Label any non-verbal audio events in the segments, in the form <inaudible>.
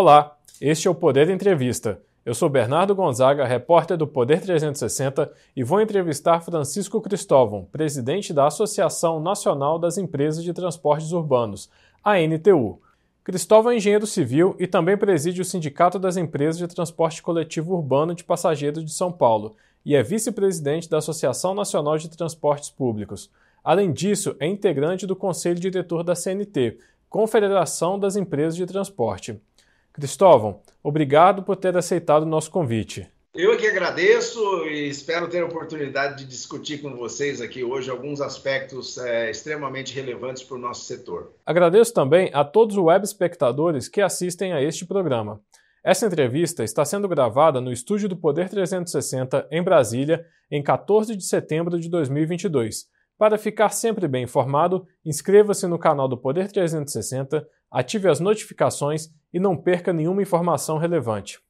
Olá, este é o Poder Entrevista. Eu sou Bernardo Gonzaga, repórter do Poder 360 e vou entrevistar Francisco Cristóvão, presidente da Associação Nacional das Empresas de Transportes Urbanos, a NTU. Cristóvão é engenheiro civil e também preside o Sindicato das Empresas de Transporte Coletivo Urbano de Passageiros de São Paulo e é vice-presidente da Associação Nacional de Transportes Públicos. Além disso, é integrante do Conselho Diretor da CNT, Confederação das Empresas de Transporte. Cristóvão, obrigado por ter aceitado o nosso convite. Eu que agradeço e espero ter a oportunidade de discutir com vocês aqui hoje alguns aspectos é, extremamente relevantes para o nosso setor. Agradeço também a todos os web espectadores que assistem a este programa. Essa entrevista está sendo gravada no estúdio do Poder 360 em Brasília, em 14 de setembro de 2022. Para ficar sempre bem informado, inscreva-se no canal do Poder 360, ative as notificações e não perca nenhuma informação relevante.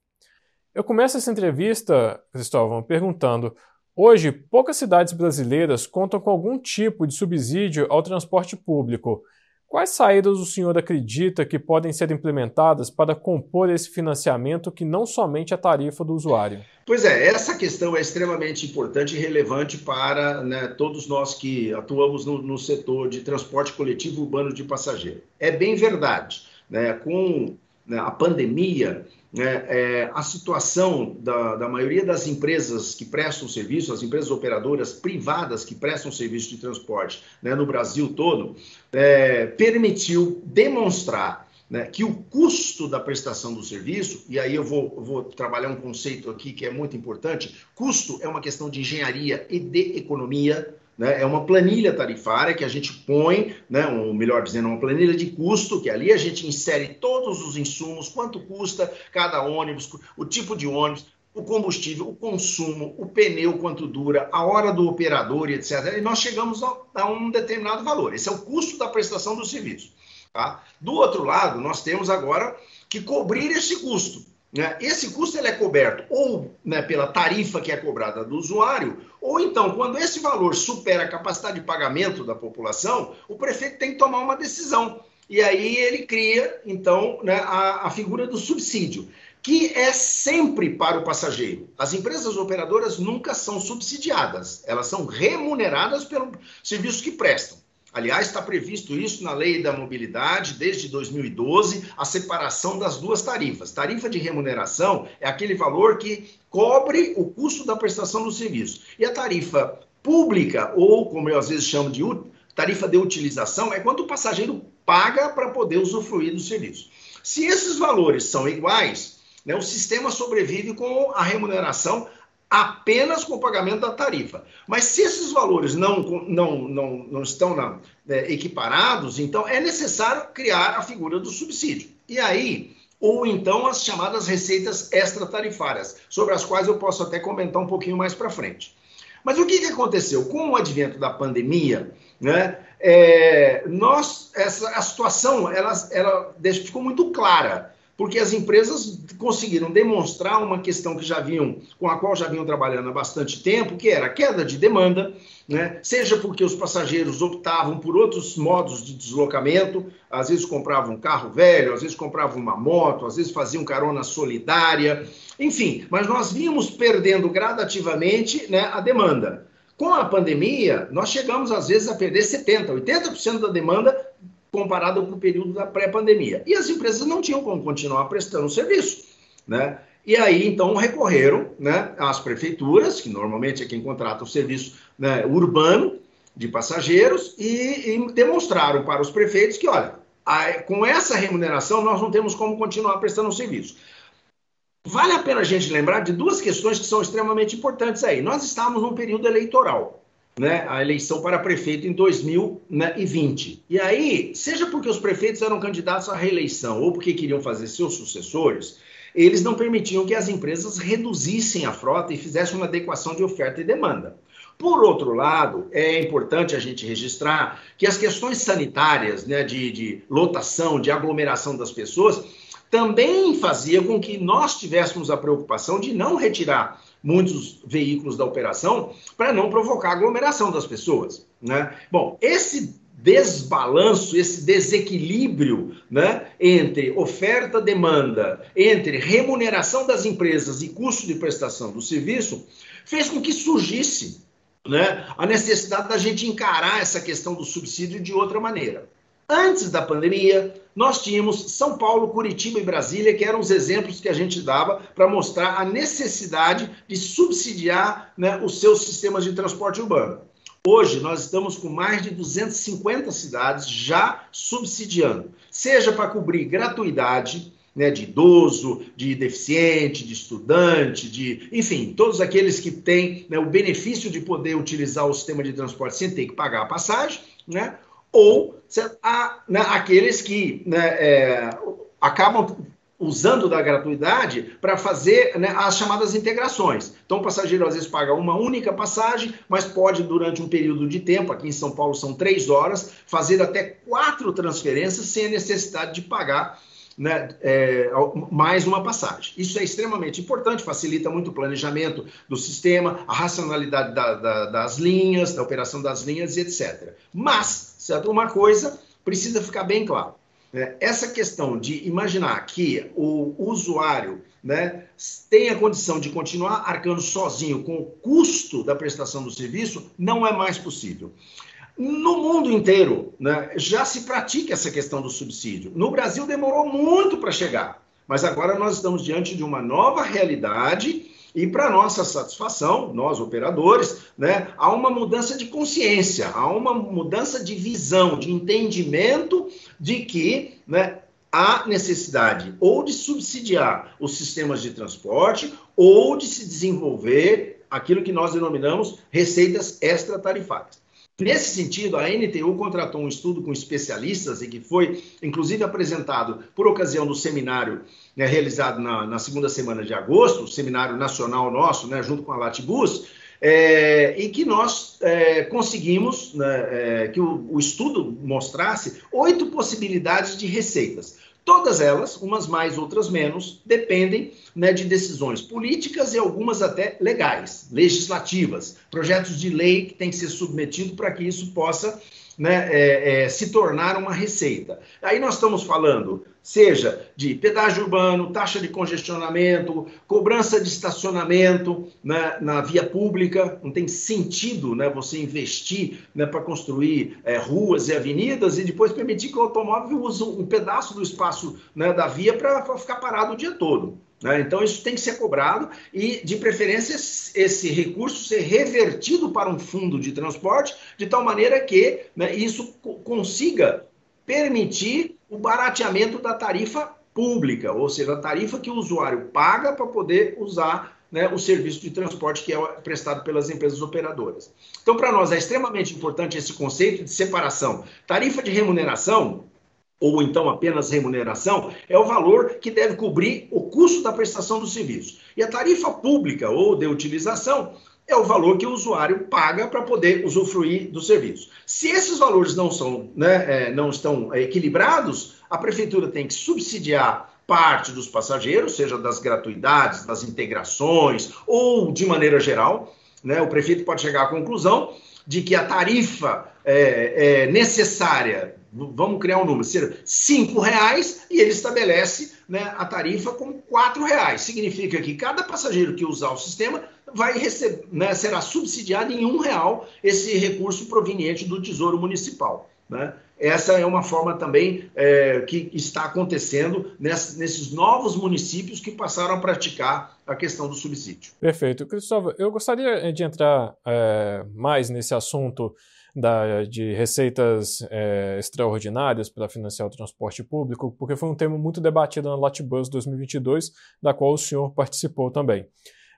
Eu começo essa entrevista, Cristóvão, perguntando: hoje, poucas cidades brasileiras contam com algum tipo de subsídio ao transporte público. Quais saídas o senhor acredita que podem ser implementadas para compor esse financiamento que não somente a tarifa do usuário? Pois é, essa questão é extremamente importante e relevante para né, todos nós que atuamos no, no, setor de transporte coletivo urbano de passageiro. É bem verdade, né, com né, a pandemia, né, é, a situação da, da, maioria das empresas que prestam serviço, as empresas operadoras privadas que prestam serviço de transporte né, no Brasil todo, é, permitiu demonstrar né, que o custo da prestação do serviço, e aí eu vou, vou, trabalhar um conceito aqui que é muito importante: custo é uma questão de engenharia e de economia. Né, é uma planilha tarifária que a gente põe, né, ou melhor dizendo, uma planilha de custo, que ali a gente insere todos os insumos, quanto custa cada ônibus, o tipo de ônibus, o combustível, o consumo, o pneu, quanto dura, a hora do operador etc. E nós chegamos a, a um determinado valor. Esse é o custo da prestação do serviço. Tá? Do outro lado, nós temos agora que cobrir esse custo. Né? Esse custo ele é coberto ou né, pela tarifa que é cobrada do usuário, ou então, quando esse valor supera a capacidade de pagamento da população, o prefeito tem que tomar uma decisão. E aí ele cria, então, né, a, a figura do subsídio, que é sempre para o passageiro. As empresas operadoras nunca são subsidiadas, elas são remuneradas pelo serviço que prestam. Aliás, está previsto isso na Lei da Mobilidade desde 2012, a separação das duas tarifas. Tarifa de remuneração é aquele valor que cobre o custo da prestação do serviço. E a tarifa pública, ou como eu às vezes chamo de tarifa de utilização, é quando o passageiro paga para poder usufruir do serviço. Se esses valores são iguais, né, o sistema sobrevive com a remuneração apenas com o pagamento da tarifa. Mas se esses valores não, não, não, não estão na, é, equiparados, então é necessário criar a figura do subsídio. E aí, ou então as chamadas receitas extratarifárias, sobre as quais eu posso até comentar um pouquinho mais para frente. Mas o que, que aconteceu? Com o advento da pandemia, né, é, nós, essa, a situação ela, ela ficou muito clara porque as empresas conseguiram demonstrar uma questão que já vinham, com a qual já vinham trabalhando há bastante tempo, que era a queda de demanda, né? seja porque os passageiros optavam por outros modos de deslocamento, às vezes compravam um carro velho, às vezes compravam uma moto, às vezes faziam carona solidária, enfim, mas nós vínhamos perdendo gradativamente né, a demanda. Com a pandemia, nós chegamos às vezes a perder 70%, 80% da demanda comparado com o período da pré-pandemia. E as empresas não tinham como continuar prestando serviço, né? E aí, então, recorreram né, às prefeituras, que normalmente é quem contrata o serviço né, urbano de passageiros, e, e, demonstraram para os prefeitos que, olha, a, com essa remuneração nós não temos como continuar prestando o serviço. Vale a pena a gente lembrar de duas questões que são extremamente importantes aí. Nós estamos num período eleitoral né, a eleição para prefeito em 2020. E aí, seja porque os prefeitos eram candidatos à reeleição ou porque queriam fazer seus sucessores, eles não permitiam que as empresas reduzissem a frota e fizessem uma adequação de oferta e demanda. Por outro lado, é importante a gente registrar que as questões sanitárias, né, de, de lotação, de aglomeração das pessoas, também fazia com que nós tivéssemos a preocupação de não retirar muitos veículos da operação para não provocar aglomeração das pessoas. Né? Bom, esse desbalanço, esse desequilíbrio né, entre oferta, demanda, entre remuneração das empresas e custo de prestação do serviço, fez com que surgisse né, a necessidade da gente encarar essa questão do subsídio de outra maneira. Antes da pandemia, nós tínhamos São Paulo, Curitiba e Brasília, que eram os exemplos que a gente dava para mostrar a necessidade de subsidiar né, os seus sistemas de transporte urbano. Hoje, nós estamos com mais de 250 cidades já subsidiando, seja para cobrir gratuidade, né, de idoso, de deficiente, de estudante, de, enfim, todos aqueles que têm né, o benefício de poder utilizar o sistema de transporte sem ter que pagar a passagem, né, ou a, né, aqueles que né, é, acabam usando da gratuidade para fazer né, as chamadas integrações. Então, o passageiro às vezes paga uma única passagem, mas pode, durante um período de tempo, aqui em São Paulo são três horas, fazer até quatro transferências sem a necessidade de pagar né, é, mais uma passagem. Isso é extremamente importante, facilita muito o planejamento do sistema, a racionalidade da, da, das linhas, da operação das linhas, etc. Mas, certo? uma coisa precisa ficar bem claro. Né? Essa questão de imaginar que o usuário né, tem a condição de continuar arcando sozinho com o custo da prestação do serviço, não é mais possível. No mundo inteiro, né, já se pratica essa questão do subsídio. No Brasil demorou muito para chegar, mas agora nós estamos diante de uma nova realidade e, para nossa satisfação, nós operadores, né, há uma mudança de consciência, há uma mudança de visão, de entendimento de que né, há necessidade ou de subsidiar os sistemas de transporte ou de se desenvolver aquilo que nós denominamos receitas extratarifárias. Nesse sentido, a NTU contratou um estudo com especialistas e que foi, inclusive, apresentado por ocasião do seminário né, realizado na, na, segunda semana de agosto, o seminário nacional nosso, né, junto com a Latibus, é, e que nós é, conseguimos né, é, que o, o estudo mostrasse oito possibilidades de receitas. Todas elas, umas mais, outras menos, dependem né, de decisões políticas e algumas até legais, legislativas, projetos de lei que têm que ser submetidos para que isso possa né, é, é, se tornar uma receita. Aí nós estamos falando, seja de pedágio urbano, taxa de congestionamento, cobrança de estacionamento né, na via pública. Não tem sentido né, você investir né, para construir é, ruas e avenidas e depois permitir que o automóvel use um pedaço do espaço né, da via para ficar parado o dia todo. Né? Então, isso tem que ser cobrado e, de preferência, esse recurso ser revertido para um fundo de transporte, de tal maneira que né, isso consiga permitir o barateamento da tarifa pública, ou seja, a tarifa que o usuário paga para poder usar né, o serviço de transporte que é prestado pelas empresas operadoras. Então, para nós é extremamente importante esse conceito de separação. Tarifa de remuneração ou então apenas remuneração, é o valor que deve cobrir o custo da prestação do serviço. E a tarifa pública ou de utilização é o valor que o usuário paga para poder usufruir do serviço. Se esses valores não, são, né, é, não estão equilibrados, a prefeitura tem que subsidiar parte dos passageiros, seja das gratuidades, das integrações ou de maneira geral. Né, o prefeito pode chegar à conclusão de que a tarifa é, é necessária vamos criar um número, ser cinco reais e ele estabelece né, a tarifa como quatro reais. Significa que cada passageiro que usar o sistema vai receber, né, será subsidiado em um real esse recurso proveniente do Tesouro Municipal. Né? Essa é uma forma também é, que está acontecendo nesses novos municípios que passaram a praticar a questão do subsídio. Perfeito. Cristóvão, eu gostaria de entrar é, mais nesse assunto da, de receitas é, extraordinárias para financiar o transporte público, porque foi um tema muito debatido na Latibus 2022, da qual o senhor participou também.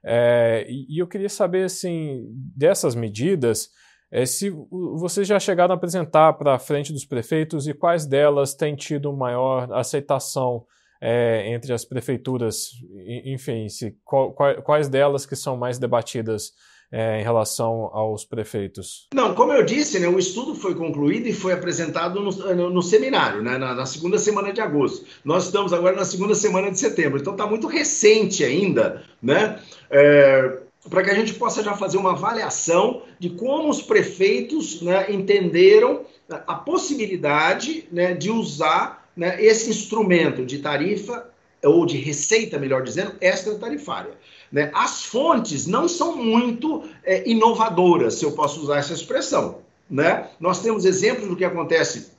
É, e, eu queria saber, assim, dessas medidas, é, se vocês já chegaram a apresentar para a frente dos prefeitos e quais delas têm tido maior aceitação é, entre as prefeituras, enfim, se, qual, quais delas que são mais debatidas é, em relação aos prefeitos? Não, como eu disse, né, o estudo foi concluído e foi apresentado no, no, no seminário, né, na, na, segunda semana de agosto. Nós estamos agora na segunda semana de setembro, então está muito recente ainda, né? É, para que a gente possa já fazer uma avaliação de como os prefeitos né, entenderam a possibilidade né, de usar né, esse instrumento de tarifa, ou de receita, melhor dizendo, extra-tarifária. Né? As fontes não são muito é, inovadoras, se eu posso usar essa expressão. Né? Nós temos exemplos do que acontece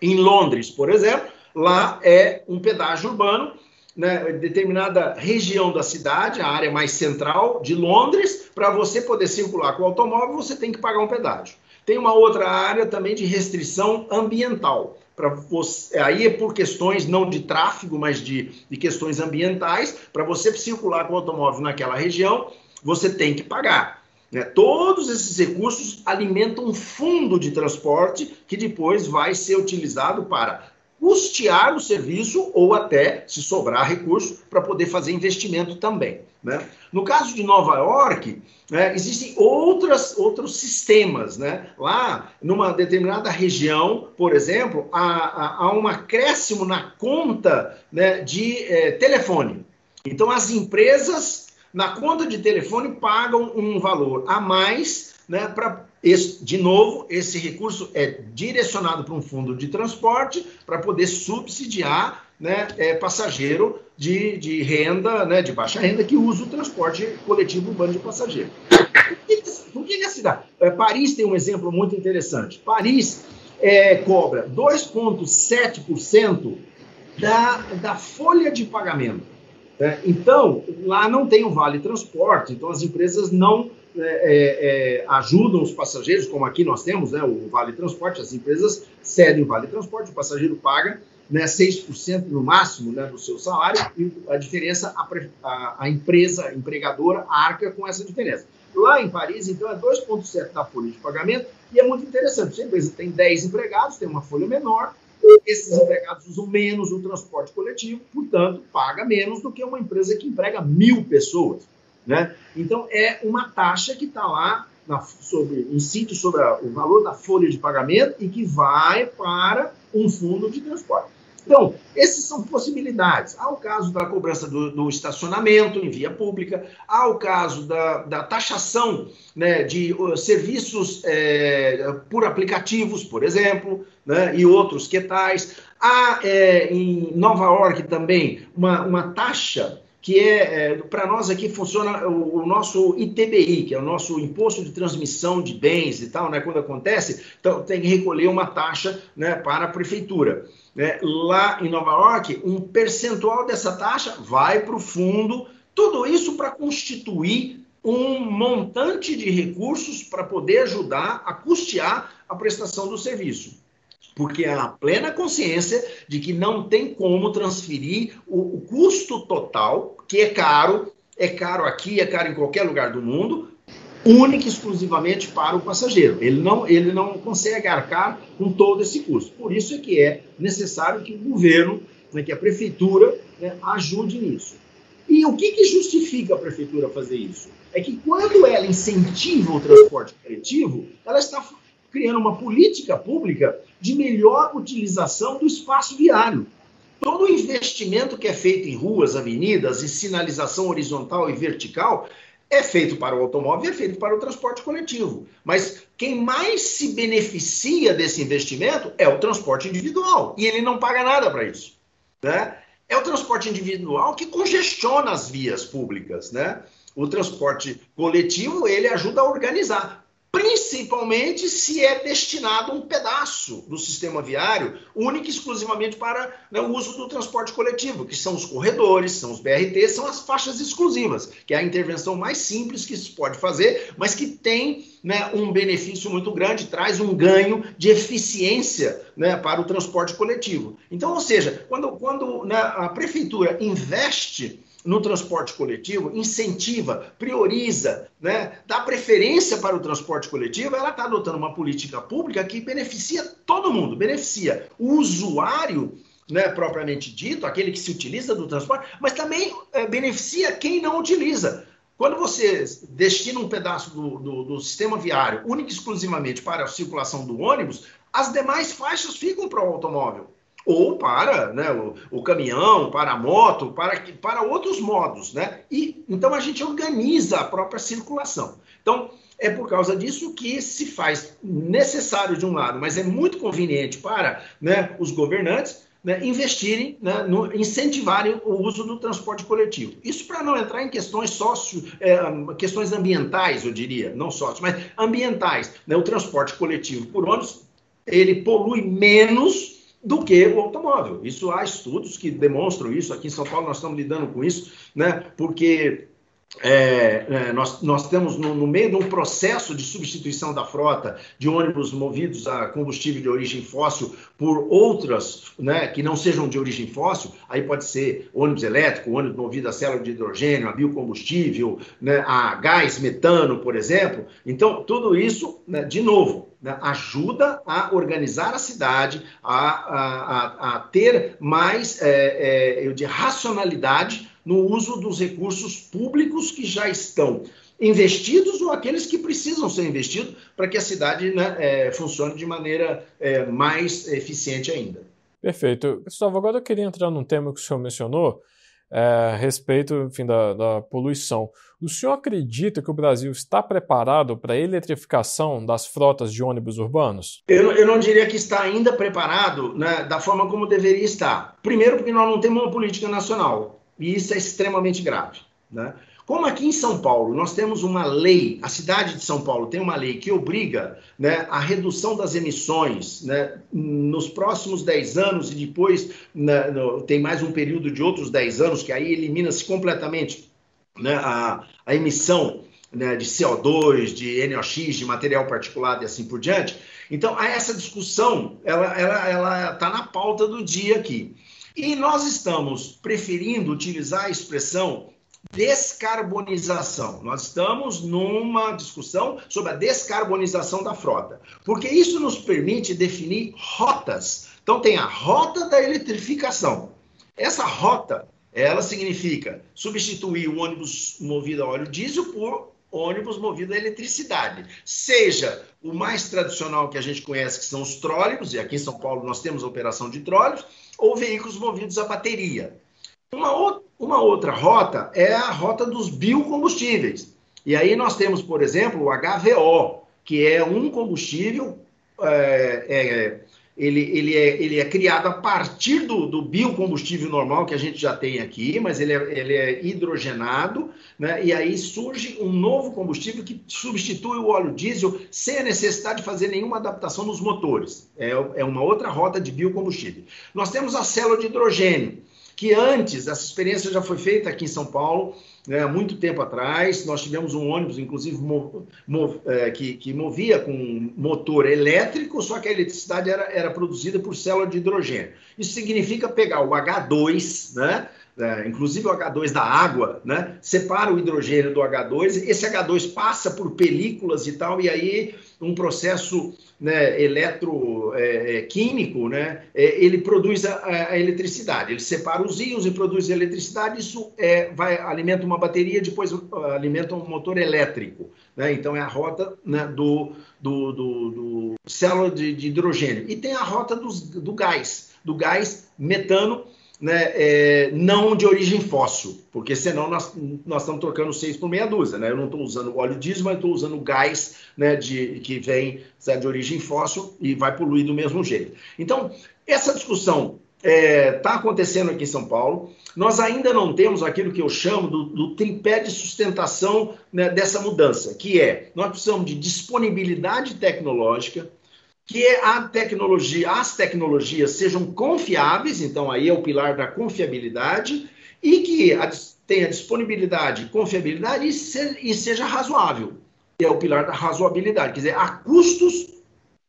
em Londres, por exemplo. Lá é um pedágio urbano né, determinada região da cidade, a área mais central de Londres, para você poder circular com o automóvel, você tem que pagar um pedágio. Tem uma outra área também de restrição ambiental. Você, aí é por questões não de tráfego, mas de, de questões ambientais. Para você circular com o automóvel naquela região, você tem que pagar. Né? Todos esses recursos alimentam um fundo de transporte que depois vai ser utilizado para custear o serviço ou até, se sobrar recurso, para poder fazer investimento também. Né? No caso de Nova York, né, existem outras, outros sistemas. Né? Lá, numa determinada região, por exemplo, há, há um acréscimo na conta né, de é, telefone. Então, as empresas, na conta de telefone, pagam um valor a mais né, para de novo, esse recurso é direcionado para um fundo de transporte para poder subsidiar né, é, passageiro de, de renda, né, de baixa renda, que usa o transporte coletivo urbano de passageiro. Por que, que a cidade? É, Paris tem um exemplo muito interessante. Paris é, cobra 2,7% da, da folha de pagamento. Né? Então, lá não tem o vale transporte, então as empresas não é, é, é, ajudam os passageiros, como aqui nós temos né, o Vale Transporte, as empresas cedem o Vale Transporte, o passageiro paga né, 6% no máximo né, do seu salário e a diferença, a, a, a empresa empregadora arca com essa diferença. Lá em Paris, então, é 2,7% da folha de pagamento e é muito interessante. Se a empresa tem 10 empregados, tem uma folha menor, esses empregados usam menos o transporte coletivo, portanto, paga menos do que uma empresa que emprega mil pessoas. Né? Então, é uma taxa que está lá, na, sobre, incide sobre a, o valor da folha de pagamento e que vai para um fundo de transporte. Então, essas são possibilidades. Há o caso da cobrança do, do estacionamento em via pública, há o caso da, da taxação né, de uh, serviços é, por aplicativos, por exemplo, né, e outros que tais. Há é, em Nova York também uma, uma taxa que é, é para nós aqui funciona o, o, nosso ITBI, que é o nosso imposto de transmissão de bens e tal, né? Quando acontece, então tem que recolher uma taxa né, para a prefeitura. Né? Lá em Nova York, um percentual dessa taxa vai para o fundo, tudo isso para constituir um montante de recursos para poder ajudar a custear a prestação do serviço porque há plena consciência de que não tem como transferir o, o, custo total, que é caro, é caro aqui, é caro em qualquer lugar do mundo, única e exclusivamente para o passageiro. Ele não, ele não consegue arcar com todo esse custo. Por isso é que é necessário que o governo, né, que a prefeitura, né, ajude nisso. E o que, que justifica a prefeitura fazer isso? É que quando ela incentiva o transporte coletivo, ela está criando uma política pública de melhor utilização do espaço viário. Todo o investimento que é feito em ruas, avenidas, em sinalização horizontal e vertical, é feito para o automóvel e é feito para o transporte coletivo. Mas quem mais se beneficia desse investimento é o transporte individual. E ele não paga nada para isso. Né? É o transporte individual que congestiona as vias públicas. Né? O transporte coletivo ele ajuda a organizar principalmente se é destinado um pedaço do sistema viário, único e exclusivamente para né, o uso do transporte coletivo, que são os corredores, são os BRT, são as faixas exclusivas, que é a intervenção mais simples que se pode fazer, mas que tem né, um benefício muito grande, traz um ganho de eficiência né, para o transporte coletivo. Então, ou seja, quando, quando né, a prefeitura investe no transporte coletivo, incentiva, prioriza, né, dá preferência para o transporte coletivo, ela está adotando uma política pública que beneficia todo mundo, beneficia o usuário, né, propriamente dito, aquele que se utiliza do transporte, mas também é, beneficia quem não utiliza. Quando você destina um pedaço do, do, do sistema viário único e exclusivamente para a circulação do ônibus, as demais faixas ficam para o automóvel. Ou para né, o, o, caminhão, para a moto, para, para outros modos. Né? E, então a gente organiza a própria circulação. Então, é por causa disso que se faz necessário de um lado, mas é muito conveniente para né, os governantes né, investirem, né, no, incentivarem o uso do transporte coletivo. Isso para não entrar em questões sócio, é, questões ambientais, eu diria, não sócio, mas ambientais. Né, o transporte coletivo por ônibus ele polui menos do que o automóvel. Isso há estudos que demonstram isso. Aqui em São Paulo nós estamos lidando com isso, né? Porque é, é, nós, nós temos no, no, meio de um processo de substituição da frota de ônibus movidos a combustível de origem fóssil por outras né, que não sejam de origem fóssil, aí pode ser ônibus elétrico, ônibus movido a célula de hidrogênio, a biocombustível, né, a gás metano, por exemplo. Então, tudo isso, né, de novo, né, ajuda a organizar a cidade, a, a, a ter mais é, é, eu de racionalidade no uso dos recursos públicos que já estão investidos ou aqueles que precisam ser investidos para que a cidade né, é, funcione de maneira é, mais eficiente ainda. Perfeito. Gustavo, agora eu queria entrar num tema que o senhor mencionou, é, a respeito enfim, da, da, poluição. O senhor acredita que o Brasil está preparado para a eletrificação das frotas de ônibus urbanos? Eu, eu não diria que está ainda preparado né, da forma como deveria estar. Primeiro, porque nós não temos uma política nacional, e isso é extremamente grave. Né? Como aqui em São Paulo nós temos uma lei, a cidade de São Paulo tem uma lei que obriga né, a redução das emissões né, nos próximos 10 anos e depois né, no, tem mais um período de outros 10 anos que aí elimina-se completamente né, a, a, emissão né, de CO2, de NOx, de material particulado e assim por diante. Então, essa discussão ela está ela, ela tá na pauta do dia aqui. E nós estamos preferindo utilizar a expressão descarbonização. Nós estamos numa discussão sobre a descarbonização da frota, porque isso nos permite definir rotas. Então tem a rota da eletrificação. Essa rota, ela significa substituir o ônibus movido a óleo diesel por ônibus movido a eletricidade. Seja o mais tradicional que a gente conhece, que são os trólebus, e aqui em São Paulo nós temos a operação de trólebus, ou veículos movidos a bateria. Uma, uma outra rota é a rota dos biocombustíveis. E aí nós temos, por exemplo, o HVO, que é um combustível, é, é, ele, ele, é, ele é criado a partir do, do biocombustível normal que a gente já tem aqui, mas ele é, ele é hidrogenado, né? e aí surge um novo combustível que substitui o óleo diesel sem a necessidade de fazer nenhuma adaptação nos motores. É, é uma outra rota de biocombustível. Nós temos a célula de hidrogênio que antes, essa experiência já foi feita aqui em São Paulo, né, muito tempo atrás, nós tivemos um ônibus, inclusive, é, que, que, movia com motor elétrico, só que a eletricidade era, era produzida por célula de hidrogênio. Isso significa pegar o H2, né, é, inclusive o H2 da água, né, separa o hidrogênio do H2, esse H2 passa por películas e tal, e aí um processo né, eletroquímico, é, né, é, ele produz a, a, eletricidade. Ele separa os íons e produz eletricidade. Isso é, vai alimenta uma bateria, depois uh, alimenta um motor elétrico. Né? Então é a rota né, do, do, do, do, célula de, de, hidrogênio. E tem a rota dos, do gás, do gás metano né, é, não de origem fóssil, porque senão nós, nós estamos trocando seis por meia dúzia. Né? Eu não estou usando óleo diesel, mas estou usando gás né, de, que vem de origem fóssil e vai poluir do mesmo jeito. Então, essa discussão está é, tá acontecendo aqui em São Paulo. Nós ainda não temos aquilo que eu chamo do, do tripé de sustentação né, dessa mudança, que é nós precisamos de disponibilidade tecnológica, que a tecnologia, as tecnologias sejam confiáveis, então aí é o pilar da confiabilidade, e que a, tenha disponibilidade, confiabilidade e, e seja razoável, que é o pilar da razoabilidade, quer dizer, a custos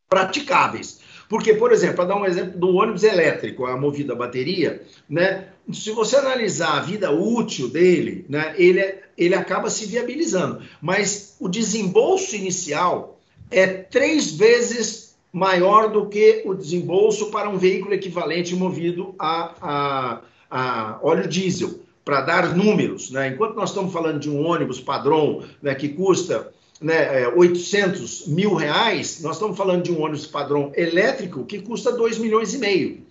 praticáveis. Porque, por exemplo, para dar um exemplo do ônibus elétrico, a movida a bateria, né? Se você analisar a vida útil dele, né, ele, é, ele acaba se viabilizando. Mas o desembolso inicial é três vezes maior do que o desembolso para um veículo equivalente movido a, a, a óleo diesel, para dar números. Né? Enquanto nós estamos falando de um ônibus padrão né, que custa né, 800 é, mil reais, nós estamos falando de um ônibus padrão elétrico que custa 2 milhões e meio.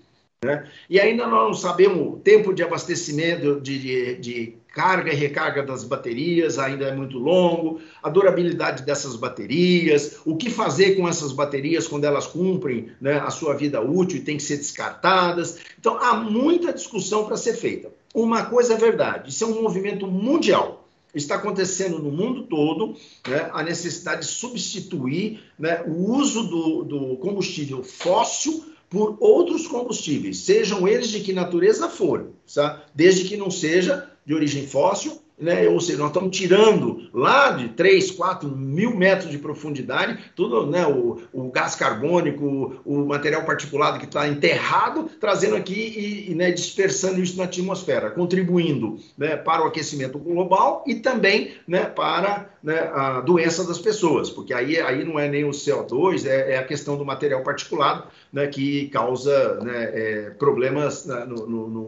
Né? E ainda nós não sabemos o tempo de abastecimento, de, de, de, carga e recarga das baterias, ainda é muito longo, a durabilidade dessas baterias, o que fazer com essas baterias quando elas cumprem né, a sua vida útil e têm que ser descartadas. Então, há muita discussão para ser feita. Uma coisa é verdade, isso é um movimento mundial. Está acontecendo no mundo todo né, a necessidade de substituir né, o uso do, do combustível fóssil por outros combustíveis, sejam eles de que natureza for, tá? desde que não seja de origem fóssil né? ou seja, nós estamos tirando lá de 3, 4 mil metros de profundidade, tudo, né? o, o gás carbônico, o, material particulado que está enterrado, trazendo aqui e, e né, dispersando isso na atmosfera, contribuindo né, para o aquecimento global e também né, para né, a doença das pessoas, porque aí, aí não é nem o CO2, é, é a questão do material particulado né, que causa né, é, problemas né, no, no,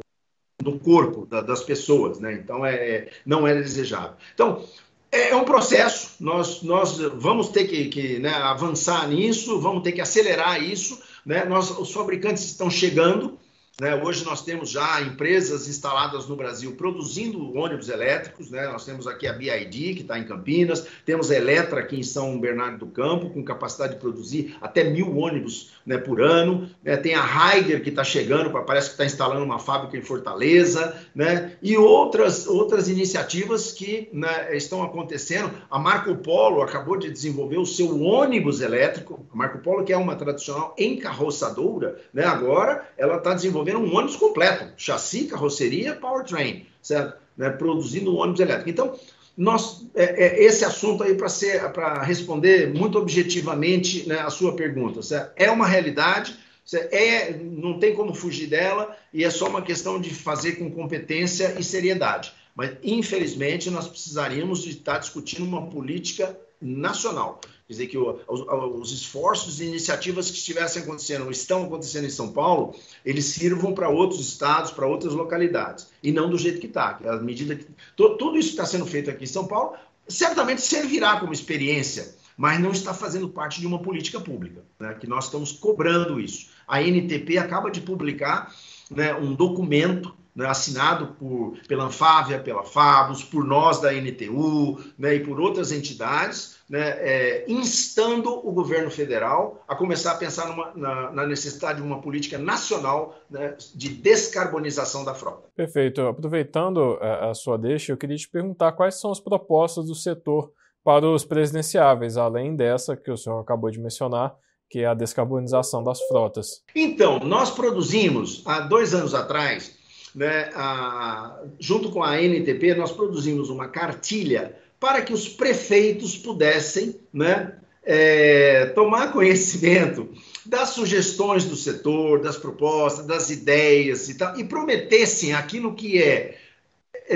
no corpo da, das pessoas, né? Então é, é, não é desejável. Então é, é um processo. Nós, nós vamos ter que, que né, avançar nisso, vamos ter que acelerar isso. Né? Nós, os fabricantes estão chegando. Né? Hoje nós temos já empresas instaladas no Brasil produzindo ônibus elétricos. Né? Nós temos aqui a BID, que está em Campinas, temos a Eletra aqui em São Bernardo do Campo, com capacidade de produzir até mil ônibus né, por ano. Né? Tem a Heiger, que está chegando, parece que está instalando uma fábrica em Fortaleza, né? e outras, outras iniciativas que né, estão acontecendo. A Marco Polo acabou de desenvolver o seu ônibus elétrico. A Marco Polo, que é uma tradicional encarroçadora, agora ela está desenvolvendo desenvolveram um ônibus completo, chassi, carroceria, powertrain, certo? Né, produzindo um ônibus elétrico. Então, nós, é, é, esse assunto aí para responder muito objetivamente né, a sua pergunta, certo? é uma realidade, é, não tem como fugir dela e é só uma questão de fazer com competência e seriedade. Mas, infelizmente, nós precisaríamos de estar discutindo uma política nacional. Quer dizer que os, os, esforços e iniciativas que estivessem acontecendo, estão acontecendo em São Paulo, eles sirvam para outros estados, para outras localidades, e não do jeito que está. À medida que to, tudo isso que está sendo feito aqui em São Paulo, certamente servirá como experiência, mas não está fazendo parte de uma política pública, né, que nós estamos cobrando isso. A NTP acaba de publicar né, um documento né, assinado por, pela Anfávia, pela Fabos, por nós da NTU né, e por outras entidades, né, é, instando o governo federal a começar a pensar numa, na, na, necessidade de uma política nacional né, de descarbonização da frota. Perfeito. Aproveitando a, a sua deixa, eu queria te perguntar quais são as propostas do setor para os presidenciáveis, além dessa que o senhor acabou de mencionar, que é a descarbonização das frotas. Então, nós produzimos, há dois anos atrás, né, a, junto com a NTP, nós produzimos uma cartilha para que os prefeitos pudessem né, é, tomar conhecimento das sugestões do setor, das propostas, das ideias e tal, e prometessem aquilo que é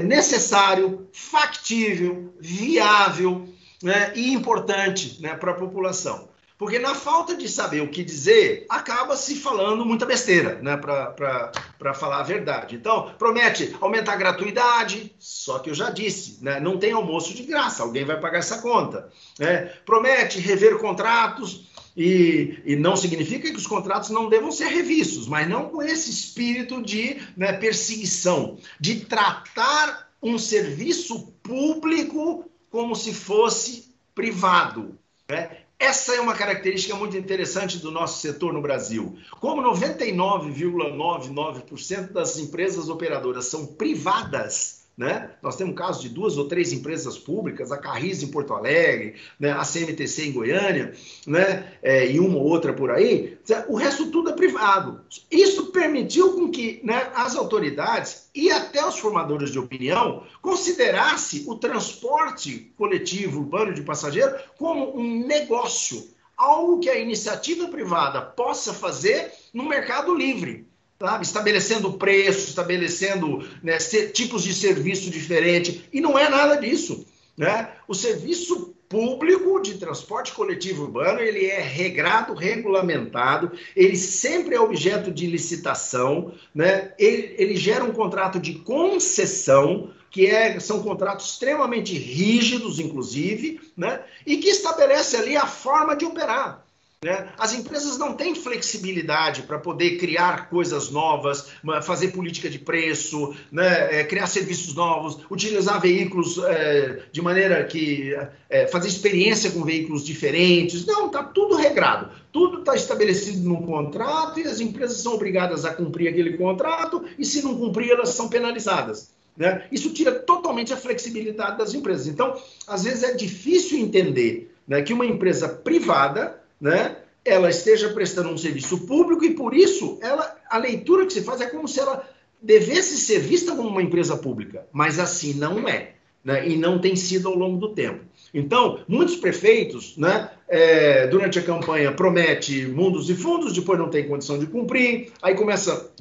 necessário, factível, viável né, e importante né, para a população. Porque na falta de saber o que dizer, acaba se falando muita besteira, né? Para falar a verdade. Então, promete aumentar a gratuidade, só que eu já disse, né? não tem almoço de graça, alguém vai pagar essa conta. Né? Promete rever contratos, e, e, não significa que os contratos não devam ser revistos, mas não com esse espírito de né, perseguição, de tratar um serviço público como se fosse privado. Né? Essa é uma característica muito interessante do nosso setor no Brasil. Como 99,99% das empresas operadoras são privadas, né? Nós temos casos de duas ou três empresas públicas, a Carris em Porto Alegre, né? a CMTC em Goiânia, né? É, e uma ou outra por aí. O resto tudo é privado. Isso permitiu com que né, as autoridades e até os formadores de opinião considerasse o transporte coletivo urbano de passageiro como um negócio, algo que a iniciativa privada possa fazer no mercado livre sabe? estabelecendo preço, estabelecendo né, tipos de serviço diferente, e não é nada disso. Né? O serviço público de transporte coletivo urbano ele é regrado, regulamentado, ele sempre é objeto de licitação, né? ele, ele gera um contrato de concessão, que é, são contratos extremamente rígidos, inclusive, né? e que estabelece ali a forma de operar. Né? As empresas não têm flexibilidade para poder criar coisas novas, fazer política de preço, né? é, criar serviços novos, utilizar veículos é, de maneira que. É, fazer experiência com veículos diferentes. Não, está tudo regrado. Tudo está estabelecido num contrato e as empresas são obrigadas a cumprir aquele contrato, e se não cumprir, elas são penalizadas. Né? Isso tira totalmente a flexibilidade das empresas. Então, às vezes é difícil entender né, que uma empresa privada né, ela esteja prestando um serviço público e por isso ela, a leitura que se faz é como se ela devesse ser vista como uma empresa pública, mas assim não é, né? e não tem sido ao longo do tempo. Então, muitos prefeitos, né, é, durante a campanha, promete mundos e fundos, depois não tem condição de cumprir, aí começa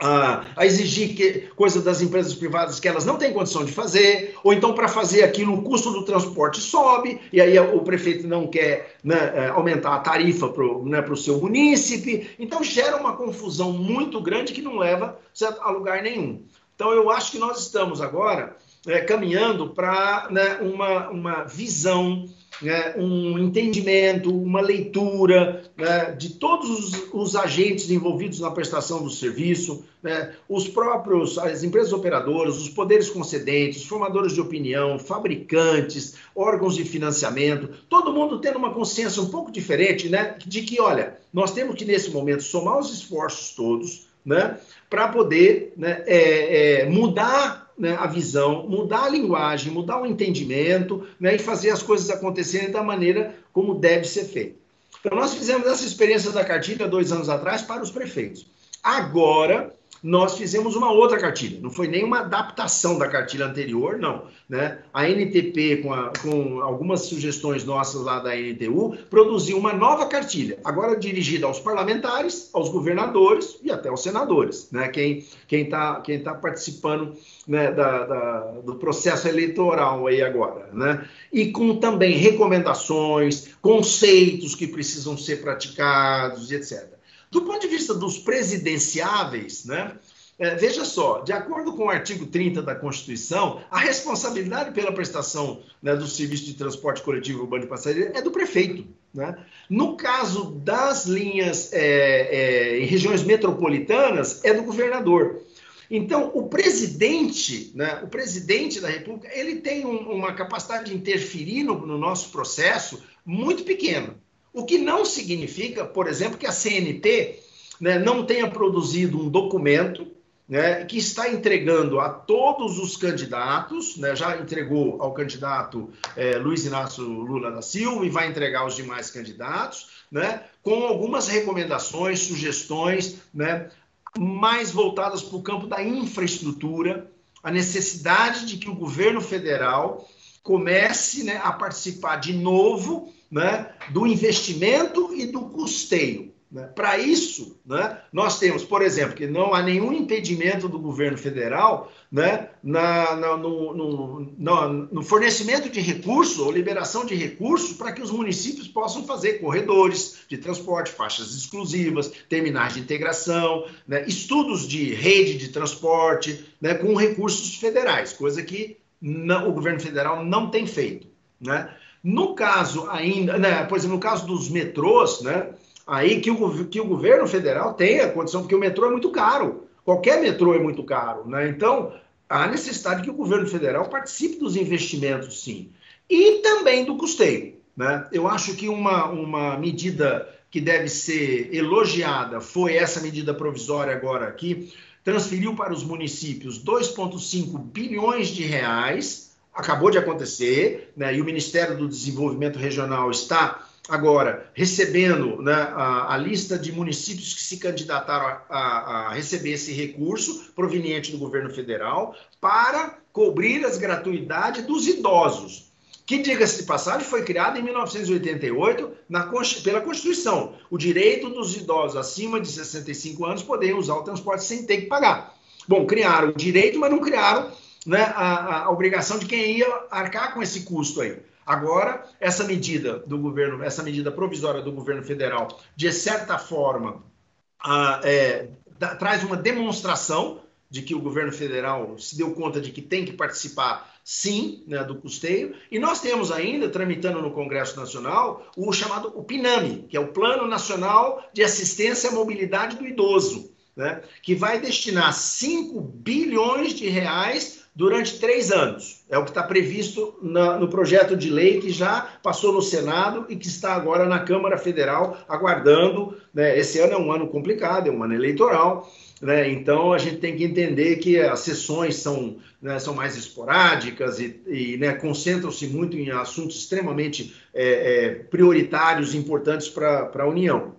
a, a, exigir que, coisa das empresas privadas que elas não têm condição de fazer, ou então para fazer aquilo o custo do transporte sobe, e aí o prefeito não quer né, é, aumentar a tarifa para o né, seu munícipe, então gera uma confusão muito grande que não leva a lugar nenhum. Então eu acho que nós estamos agora é, caminhando para né, uma, uma visão né, um entendimento, uma leitura né, de todos os, os, agentes envolvidos na prestação do serviço, né, os próprios, as empresas operadoras, os poderes concedentes, formadores de opinião, fabricantes, órgãos de financiamento, todo mundo tendo uma consciência um pouco diferente né, de que, olha, nós temos que nesse momento somar os esforços todos para poder é, é, mudar né, a visão, mudar a linguagem, mudar o entendimento né, e fazer as coisas acontecerem da maneira como deve ser feito. Então, nós fizemos essa experiência da cartilha dois anos atrás para os prefeitos. Agora, nós fizemos uma outra cartilha. Não foi nenhuma adaptação da cartilha anterior, não. Né? A NTP, com, a, com algumas sugestões nossas lá da NTU, produziu uma nova cartilha, agora dirigida aos parlamentares, aos governadores e até aos senadores, né? quem está quem tá, quem tá participando né, da, da, do processo eleitoral aí agora, né? E com também recomendações, conceitos que precisam ser praticados, etc. Do ponto de vista dos presidenciáveis, né? É, veja só, de acordo com o artigo 30 da Constituição, a responsabilidade pela prestação né, do serviço de transporte coletivo urbano de passageiros é do prefeito. Né? No caso das linhas é, é, em regiões metropolitanas, é do governador. Então, o presidente, né, o presidente da República, ele tem um, uma capacidade de interferir no, no nosso processo muito pequena. O que não significa, por exemplo, que a CNT né, não tenha produzido um documento né, que está entregando a todos os candidatos, né, já entregou ao candidato é, Luiz Inácio Lula da Silva e vai entregar aos demais candidatos, né, com algumas recomendações, sugestões, né, mais voltadas para o campo da infraestrutura, a necessidade de que o governo federal comece né, a participar de novo né, do investimento e do custeio. Né? Para isso, né, nós temos, por exemplo, que não há nenhum impedimento do governo federal né, na, na, no, no, no, no, fornecimento de recursos ou liberação de recursos para que os municípios possam fazer corredores de transporte, faixas exclusivas, terminais de integração, né, estudos de rede de transporte né, com recursos federais, coisa que não, o governo federal não tem feito. Né? No caso ainda, né, por exemplo, no caso dos metrôs, né, aí que o, que o governo federal tem a condição, porque o metrô é muito caro. Qualquer metrô é muito caro. Né? Então, há necessidade que o governo federal participe dos investimentos, sim. E também do custeio. Né? Eu acho que uma, uma medida que deve ser elogiada foi essa medida provisória agora aqui, transferiu para os municípios 2,5 bilhões de reais acabou de acontecer, né, e o Ministério do Desenvolvimento Regional está agora recebendo né, a, a, lista de municípios que se candidataram a, a, a, receber esse recurso proveniente do governo federal para cobrir as gratuidades dos idosos, que, diga-se de passagem, foi criado em 1988 na, pela Constituição. O direito dos idosos acima de 65 anos poderem usar o transporte sem ter que pagar. Bom, criaram o direito, mas não criaram né, a, a obrigação de quem ia arcar com esse custo aí. Agora, essa medida do governo, essa medida provisória do governo federal, de certa forma, é, da, traz uma demonstração de que o governo federal se deu conta de que tem que participar sim, né, do custeio. E nós temos ainda, tramitando no Congresso Nacional, o chamado o PINAMI, que é o Plano Nacional de Assistência à Mobilidade do Idoso, né, que vai destinar 5 bilhões de reais durante três anos. É o que está previsto na, no projeto de lei que já passou no Senado e que está agora na Câmara Federal aguardando. Né? Esse ano é um ano complicado, é um ano eleitoral. Né? Então a gente tem que entender que as sessões são, né, são mais esporádicas e, e né, concentram-se muito em assuntos extremamente é, é, prioritários, importantes para a União.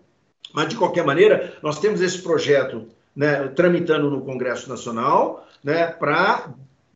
Mas, de qualquer maneira, nós temos esse projeto né, tramitando no Congresso Nacional né, para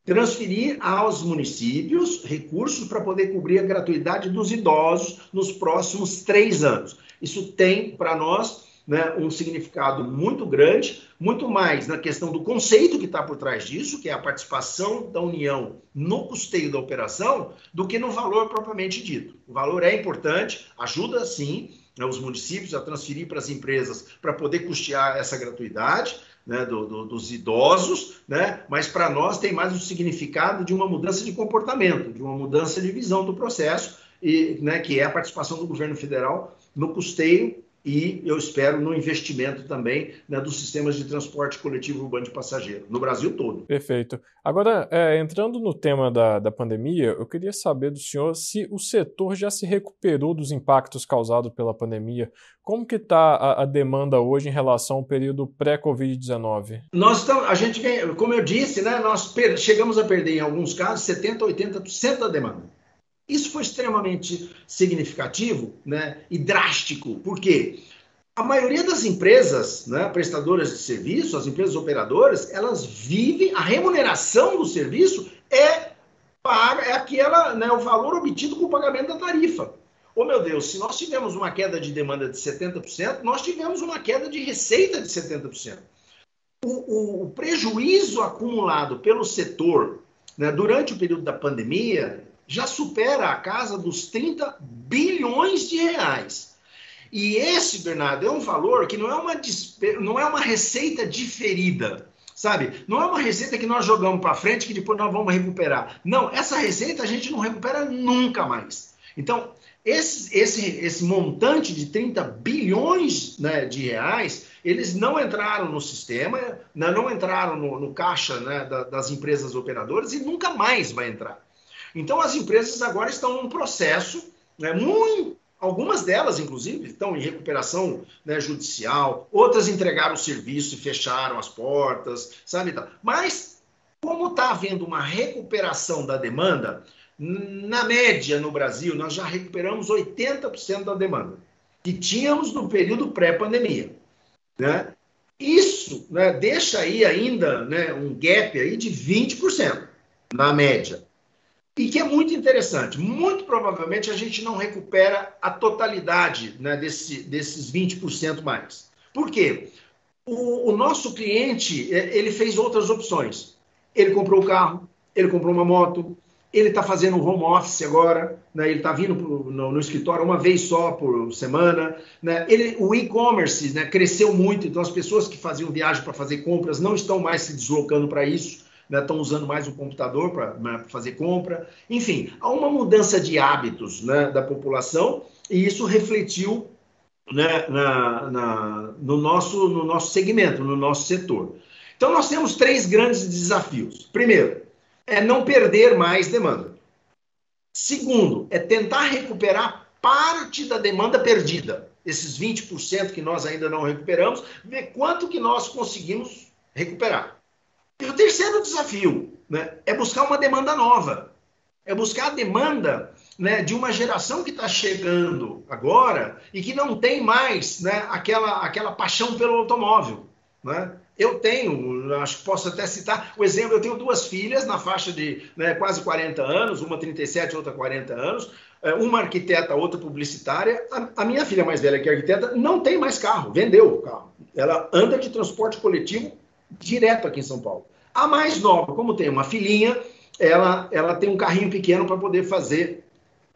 transferir aos municípios recursos para poder cobrir a gratuidade dos idosos nos próximos três anos. Isso tem, para nós, né, um significado muito grande, muito mais na questão do conceito que está por trás disso, que é a participação da União no custeio da operação, do que no valor propriamente dito. O valor é importante, ajuda sim né, os municípios a transferir para as empresas para poder custear essa gratuidade, né, do, do, dos idosos, né, mas para nós tem mais o significado de uma mudança de comportamento, de uma mudança de visão do processo, e, né, que é a participação do governo federal no custeio e eu espero no investimento também né, dos sistemas de transporte coletivo urbano de passageiro, no Brasil todo. Perfeito. Agora, é, entrando no tema da, da pandemia, eu queria saber do senhor se o setor já se recuperou dos impactos causados pela pandemia. Como que está a, a, demanda hoje em relação ao período pré-Covid-19? Nós estamos, a gente vem, como eu disse, né, nós chegamos a perder em alguns casos 70%, 80% da demanda. Isso foi extremamente significativo né, e drástico, porque a maioria das empresas né, prestadoras de serviço, as empresas operadoras, elas vivem, a remuneração do serviço é, paga, é aquela, né, o valor obtido com o pagamento da tarifa. Oh, meu Deus, se nós tivemos uma queda de demanda de 70%, nós tivemos uma queda de receita de 70%. O, o, o prejuízo acumulado pelo setor né, durante o período da pandemia, já supera a casa dos 30 bilhões de reais. E esse, Bernardo, é um valor que não é uma, não é uma receita diferida, sabe? Não é uma receita que nós jogamos para frente que depois nós vamos recuperar. Não, essa receita a gente não recupera nunca mais. Então, esse, esse, esse montante de 30 bilhões né, de reais, eles não entraram no sistema, né, não entraram no, no caixa né, das empresas operadoras e nunca mais vai entrar. Então, as empresas agora estão num processo, né, muito, algumas delas, inclusive, estão em recuperação né, judicial, outras entregaram o serviço e fecharam as portas, sabe? Mas, como está havendo uma recuperação da demanda, na média no Brasil, nós já recuperamos 80% da demanda que tínhamos no período pré-pandemia. Né? Isso né, deixa aí ainda né, um gap aí de 20% na média e que é muito interessante. Muito provavelmente a gente não recupera a totalidade né, desse, desses 20% mais. Por quê? O, o, nosso cliente é, ele fez outras opções. Ele comprou o um carro, ele comprou uma moto, ele está fazendo home office agora, né, ele está vindo pro, no, no, escritório uma vez só por semana. Né, ele, o e-commerce né, cresceu muito, então as pessoas que faziam viagem para fazer compras não estão mais se deslocando para isso né, estão usando mais o computador para né, fazer compra. Enfim, há uma mudança de hábitos né, da população e isso refletiu né, na, na, no, nosso, no nosso segmento, no nosso setor. Então, nós temos três grandes desafios. Primeiro, é não perder mais demanda. Segundo, é tentar recuperar parte da demanda perdida. Esses 20% que nós ainda não recuperamos, ver quanto que nós conseguimos recuperar. E o terceiro desafio né, é buscar uma demanda nova. É buscar a demanda né, de uma geração que está chegando agora e que não tem mais né, aquela, aquela paixão pelo automóvel. Né? Eu tenho, acho que posso até citar o exemplo, eu tenho duas filhas na faixa de né, quase 40 anos, uma 37, outra 40 anos, é, uma arquiteta, outra publicitária. A, a minha filha mais velha, que é arquiteta, não tem mais carro, vendeu o carro. Ela anda de transporte coletivo direto aqui em São Paulo. A mais nova, como tem uma filhinha, ela, ela tem um carrinho pequeno para poder fazer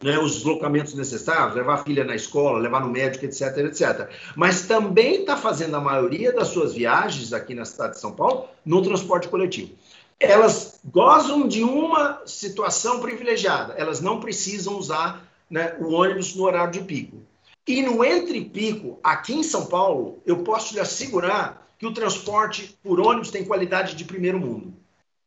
né, os deslocamentos necessários, levar a filha na escola, levar no médico, etc, etc. Mas também está fazendo a maioria das suas viagens aqui na cidade de São Paulo no transporte coletivo. elas gozam de uma situação privilegiada, elas não precisam usar né, o ônibus no horário de pico. E no entre-pico, aqui em São Paulo, eu posso lhe assegurar que o transporte por ônibus tem qualidade de primeiro mundo.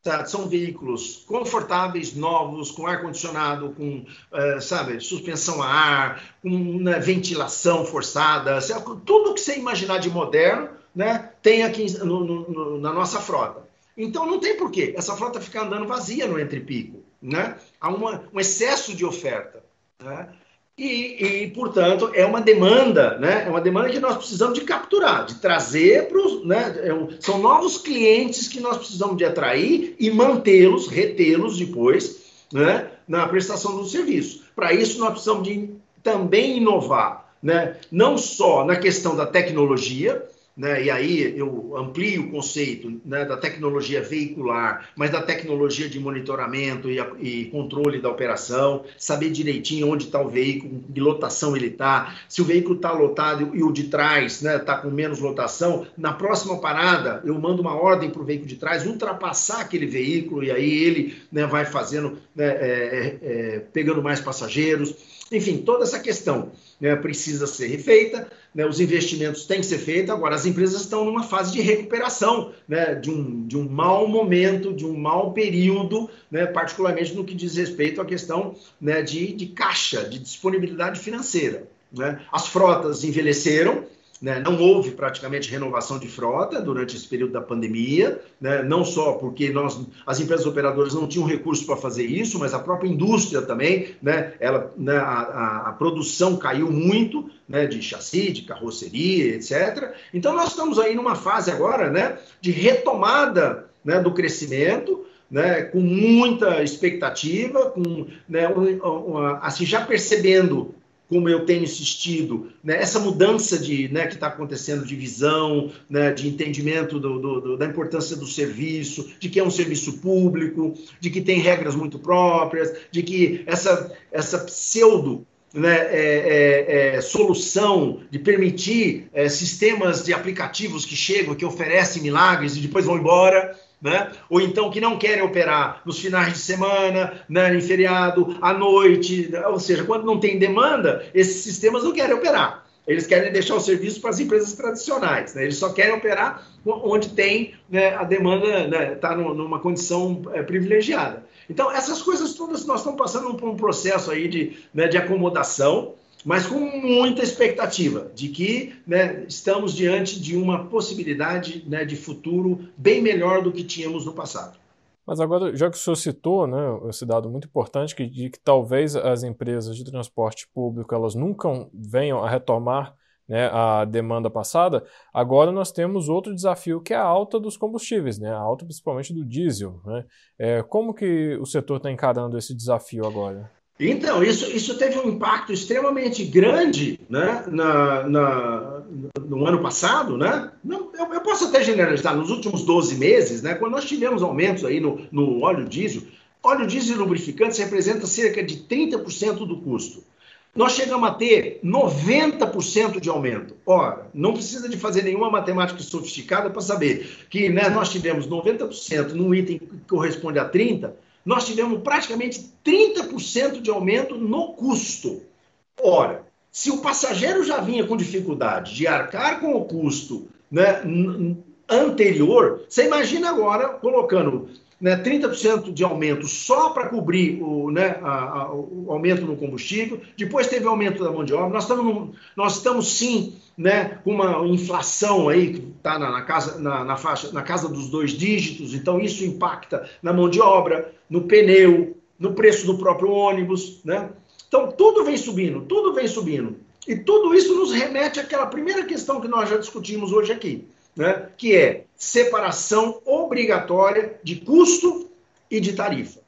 Tá? São veículos confortáveis, novos, com ar-condicionado, com, uh, sabe, suspensão a ar, com né, ventilação forçada, sabe? tudo que você imaginar de moderno, né, tem aqui no, no, na nossa frota. Então não tem porquê essa frota ficar andando vazia no entre-pico. Né? Há uma, um excesso de oferta. Né? E, e, portanto, é uma demanda, né? É uma demanda que nós precisamos de capturar, de trazer para os. Né? É são novos clientes que nós precisamos de atrair e mantê-los, retê-los depois, né? Na prestação do serviço. Para isso, nós precisamos de também inovar, né? Não só na questão da tecnologia, né? e aí eu amplio o conceito né, da tecnologia veicular, mas da tecnologia de monitoramento e, a, e controle da operação, saber direitinho onde está o veículo, que lotação ele está, se o veículo está lotado e o de trás está né, tá com menos lotação, na próxima parada eu mando uma ordem para o veículo de trás ultrapassar aquele veículo e aí ele né, vai fazendo, né, é, é, é, pegando mais passageiros. Enfim, toda essa questão né, precisa ser refeita, né, os investimentos têm que ser feitos, agora as empresas estão numa fase de recuperação né, de, um, de um mau momento, de um mau período, né, particularmente no que diz respeito à questão né, de, de caixa, de disponibilidade financeira. Né. As frotas envelheceram, né? Não houve praticamente renovação de frota durante esse período da pandemia, né? não só porque nós, as empresas operadoras não tinham recursos para fazer isso, mas a própria indústria também, né? Ela, né? A, a, a, produção caiu muito né? de chassi, de carroceria, etc. Então nós estamos aí numa fase agora né? de retomada né? do crescimento, né, com muita expectativa, com, né, assim, já percebendo como eu tenho insistido, né, essa mudança de, né, que está acontecendo de visão, né, de entendimento do, do, do, da importância do serviço, de que é um serviço público, de que tem regras muito próprias, de que essa, essa pseudo né, é, é, é, solução de permitir é, sistemas de aplicativos que chegam, que oferecem milagres e depois vão embora né? ou então que não querem operar nos finais de semana, né, em feriado, à noite, ou seja, quando não tem demanda, esses sistemas não querem operar. Eles querem deixar o serviço para as empresas tradicionais, né? eles só querem operar onde tem né, a demanda, está né, numa condição é, privilegiada. Então, essas coisas todas nós estamos passando por um processo aí de, né, de acomodação, mas com muita expectativa de que né, estamos diante de uma possibilidade né, de futuro bem melhor do que tínhamos no passado. Mas agora, já que o senhor citou né, esse dado muito importante, que, de que talvez as empresas de transporte público elas nunca venham a retomar né, a demanda passada, agora nós temos outro desafio que é a alta dos combustíveis, né, a alta principalmente do diesel. Né? É, como que o setor está encarando esse desafio agora? Então, isso, isso teve um impacto extremamente grande né, na, na no ano passado. Né? Não, eu, eu, posso até generalizar, nos últimos 12 meses, né, quando nós tivemos aumentos aí no, no óleo diesel, óleo diesel e representa cerca de 30% do custo. Nós chegamos a ter 90% de aumento. Ora, não precisa de fazer nenhuma matemática sofisticada para saber que né, nós tivemos 90% num item que corresponde a 30%, nós tivemos praticamente 30% de aumento no custo. Ora, se o passageiro já vinha com dificuldade de arcar com o custo né, anterior, você imagina agora colocando né, 30% de aumento só para cobrir o, né, a, a, o aumento no combustível, depois teve aumento da mão de obra. Nós estamos, nós estamos sim né, com uma inflação aí está na, na, casa, na, na, faixa, na casa dos dois dígitos, então isso impacta na mão de obra, no pneu, no preço do próprio ônibus. Né? Então tudo vem subindo, tudo vem subindo. E tudo isso nos remete àquela primeira questão que nós já discutimos hoje aqui né, que é separação obrigatória de custo e de tarifa.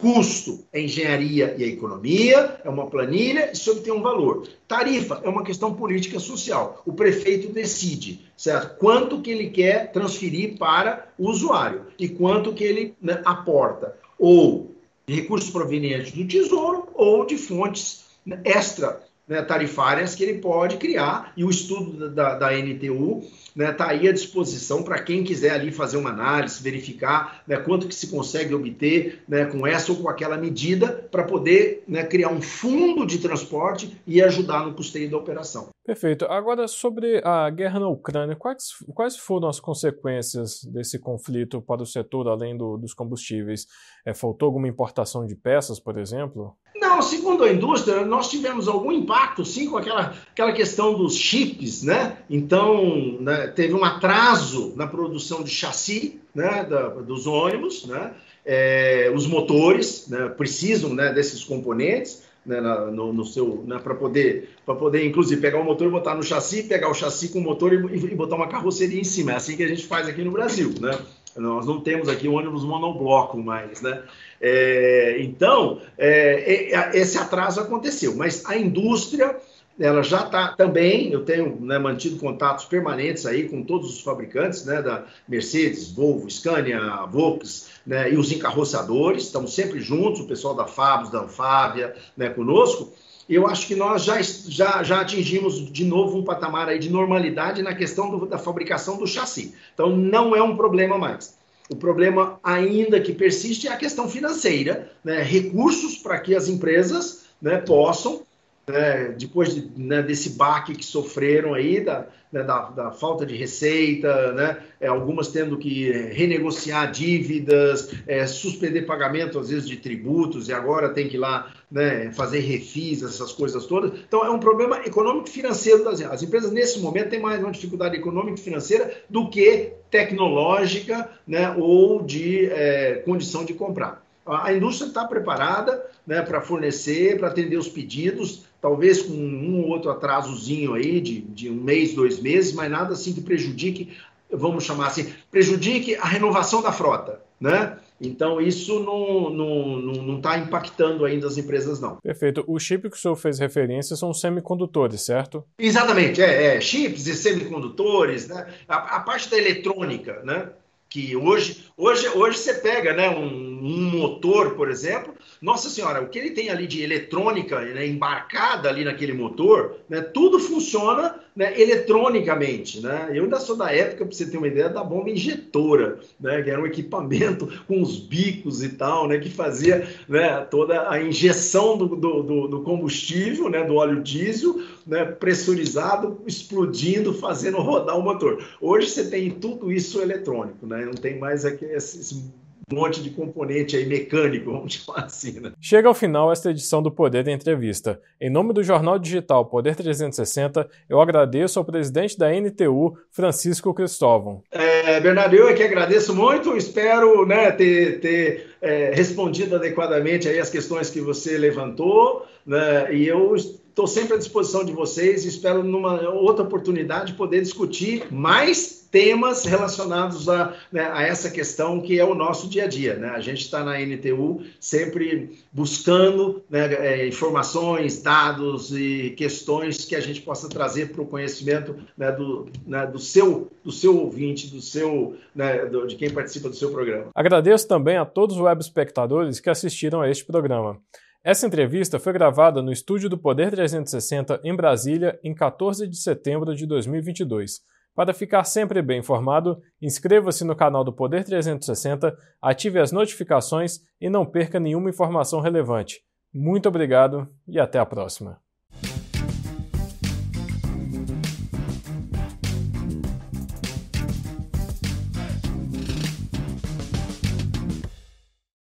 Custo é engenharia e a economia, é uma planilha, isso tem um valor. Tarifa é uma questão política social. O prefeito decide, certo? Quanto que ele quer transferir para o usuário e quanto que ele né, aporta, ou de recursos provenientes do tesouro ou de fontes extra né, tarifárias que ele pode criar, e o estudo da, da NTU está né, tá aí à disposição para quem quiser ali fazer uma análise, verificar né, quanto que se consegue obter né, com essa ou com aquela medida para poder né, criar um fundo de transporte e ajudar no custeio da operação. Perfeito. Agora, sobre a guerra na Ucrânia, quais, quais foram as consequências desse conflito para o setor, além do, dos combustíveis? É, faltou alguma importação de peças, por exemplo? Não, segundo a indústria, nós tivemos algum impacto, sim, com aquela, aquela questão dos chips, né? Então, né, teve um atraso na produção de chassi né, da, dos ônibus, né? É, os motores né, precisam né, desses componentes né, na, no, no, seu, né, para poder, para poder, inclusive, pegar o motor e botar no chassi, pegar o chassi com o motor e, e, botar uma carroceria em cima. É assim que a gente faz aqui no Brasil, né? Nós não temos aqui ônibus monobloco mais, né? É, então, é, é, esse atraso aconteceu, mas a indústria ela já está também, eu tenho né, mantido contatos permanentes aí com todos os fabricantes, né, da Mercedes, Volvo, Scania, Volks, né, e os encarroçadores, estamos sempre juntos, o pessoal da Fabos, da Anfávia, né, conosco, eu acho que nós já, já, já atingimos de novo um patamar aí de normalidade na questão do, da fabricação do chassi. Então, não é um problema mais. O problema ainda que persiste é a questão financeira, né, recursos para que as empresas né, possam né, depois de, né, desse baque que sofreram aí, da, né, da, da, falta de receita, né, é, algumas tendo que renegociar dívidas, é, suspender pagamento, às vezes, de tributos, e agora tem que ir lá né, fazer refis, essas coisas todas. Então, é um problema econômico financeiro das As empresas, nesse momento, têm mais uma dificuldade econômica e financeira do que tecnológica né, ou de é, condição de comprar. A indústria está preparada né, para fornecer, para atender os pedidos, talvez com um ou outro atrasozinho aí de, de um mês, dois meses, mas nada assim que prejudique, vamos chamar assim, prejudique a renovação da frota, né? Então, isso não está não, não, não tá impactando ainda as empresas, não. Perfeito. O chip que o senhor fez referência são semicondutores, certo? Exatamente, é, é chips e semicondutores, né? A, a, parte da eletrônica, né? Que hoje, hoje, hoje você pega né, um, um motor, por exemplo, nossa senhora, o que ele tem ali de eletrônica né, embarcada ali naquele motor, né, tudo funciona né, eletronicamente. Né? Eu ainda sou da época, para você ter uma ideia, da bomba injetora, né, que era um equipamento <laughs> com os bicos e tal, né, que fazia né, toda a injeção do, do, do combustível, né, do óleo diesel, né, pressurizado, explodindo, fazendo rodar o motor. Hoje você tem tudo isso eletrônico, né? não tem mais esse monte de componente aí mecânico, vamos <laughs> chamar assim. Né? Chega ao final esta edição do Poder da Entrevista. Em nome do jornal digital Poder 360, eu agradeço ao presidente da NTU, Francisco Cristóvão. É, Bernardo, eu é que agradeço muito, espero né, ter, ter é, respondido adequadamente aí as questões que você levantou, né, e eu estou sempre à disposição de vocês e espero numa outra oportunidade poder discutir mais temas relacionados a, né, a, essa questão que é o nosso dia a dia. Né? A gente está na NTU sempre buscando né, é, informações, dados e questões que a gente possa trazer para o conhecimento né, do, né, do, seu, do seu ouvinte, do seu, né, do, de quem participa do seu programa. Agradeço também a todos os web espectadores que assistiram a este programa. Essa entrevista foi gravada no estúdio do Poder 360 em Brasília em 14 de setembro de 2022. Para ficar sempre bem informado, inscreva-se no canal do Poder 360, ative as notificações e não perca nenhuma informação relevante. Muito obrigado e até a próxima.